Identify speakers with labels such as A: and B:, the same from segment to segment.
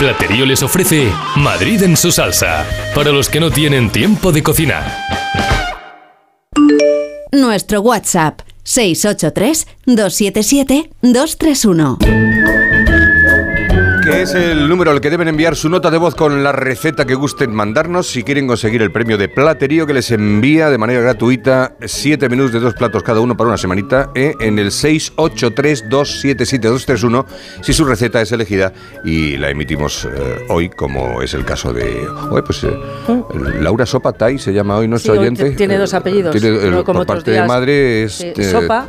A: Platerío les ofrece Madrid en su salsa, para los que no tienen tiempo de cocinar.
B: Nuestro WhatsApp 683 277 231
C: que es el número al que deben enviar su nota de voz con la receta que gusten mandarnos. Si quieren conseguir el premio de platerío que les envía de manera gratuita 7 menús de dos platos cada uno para una semanita eh, en el 683277231 si su receta es elegida. Y la emitimos eh, hoy como es el caso de hoy pues eh, Laura Sopa Tai se llama hoy nuestro oyente.
D: tiene dos apellidos
C: tiene, por parte de madre es
D: Sopa.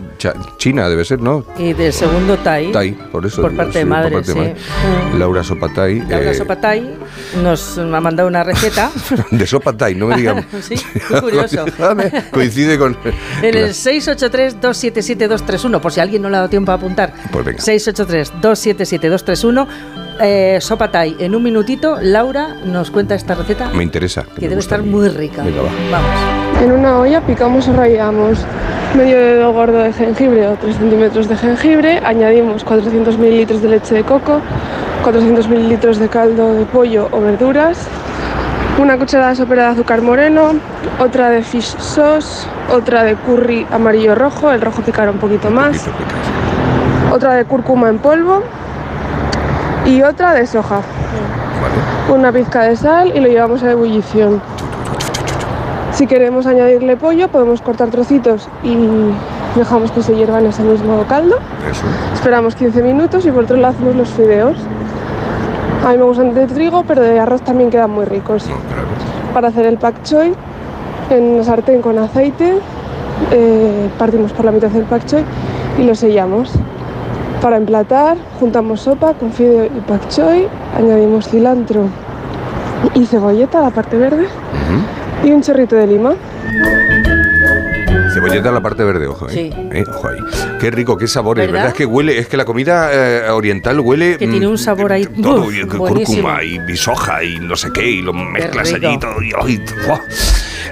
C: China debe ser no
D: y del segundo Tai.
C: Tai por eso
D: por parte de madre, sí.
C: Laura Sopatay.
D: Laura eh, Sopatay nos ha mandado una receta.
C: de Sopatay, no me digan.
D: sí, curioso.
C: Coincide con.
D: En el 683-277-231, por si alguien no le ha dado tiempo a apuntar.
C: Pues venga.
D: 683-277-231. Eh, Sopatay, en un minutito, Laura nos cuenta esta receta.
C: Me interesa.
D: Que, debe estar muy rica.
C: Venga, va.
D: Vamos.
E: En una olla picamos o rallamos medio dedo gordo de jengibre o 3 centímetros de jengibre, añadimos 400 mililitros de leche de coco, 400 mililitros de caldo de pollo o verduras, una cucharada sopera de azúcar moreno, otra de fish sauce, otra de curry amarillo rojo, el rojo picará un poquito más, otra de cúrcuma en polvo y otra de soja. Una pizca de sal y lo llevamos a ebullición. Si queremos añadirle pollo, podemos cortar trocitos y dejamos que se hierva en ese mismo caldo. Esperamos 15 minutos y por otro lado hacemos los fideos. A mí me gustan de trigo, pero de arroz también quedan muy ricos. Para hacer el pak choy, en una sartén con aceite, eh, partimos por la mitad del pak choy y lo sellamos. Para emplatar, juntamos sopa con fideo y pak choy, añadimos cilantro y cebolleta, la parte verde, y un chorrito de lima.
C: Cebolleta en la parte verde, ojo, ¿eh?
D: Sí.
C: Eh, ojo ahí. Qué rico, qué sabor. Es
D: ¿Verdad?
C: verdad es que huele, es que la comida eh, oriental huele.
D: Que tiene un
C: mm,
D: sabor ahí,
C: Todo,
D: uf,
C: y
D: buenísimo.
C: cúrcuma y, y soja y no sé qué, y lo mezclas allí todo. Y.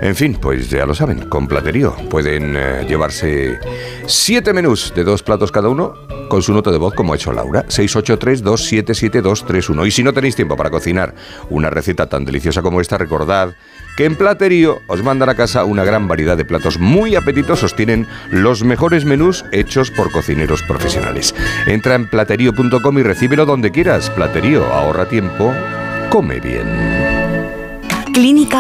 C: En fin, pues ya lo saben, con platerío pueden eh, llevarse siete menús de dos platos cada uno con su nota de voz como ha hecho Laura, 683-277-231. Y si no tenéis tiempo para cocinar una receta tan deliciosa como esta, recordad que en Platerío os mandan a casa una gran variedad de platos muy apetitosos. Tienen los mejores menús hechos por cocineros profesionales. Entra en platerío.com y recíbelo donde quieras. Platerío, ahorra tiempo, come bien.
B: Clínica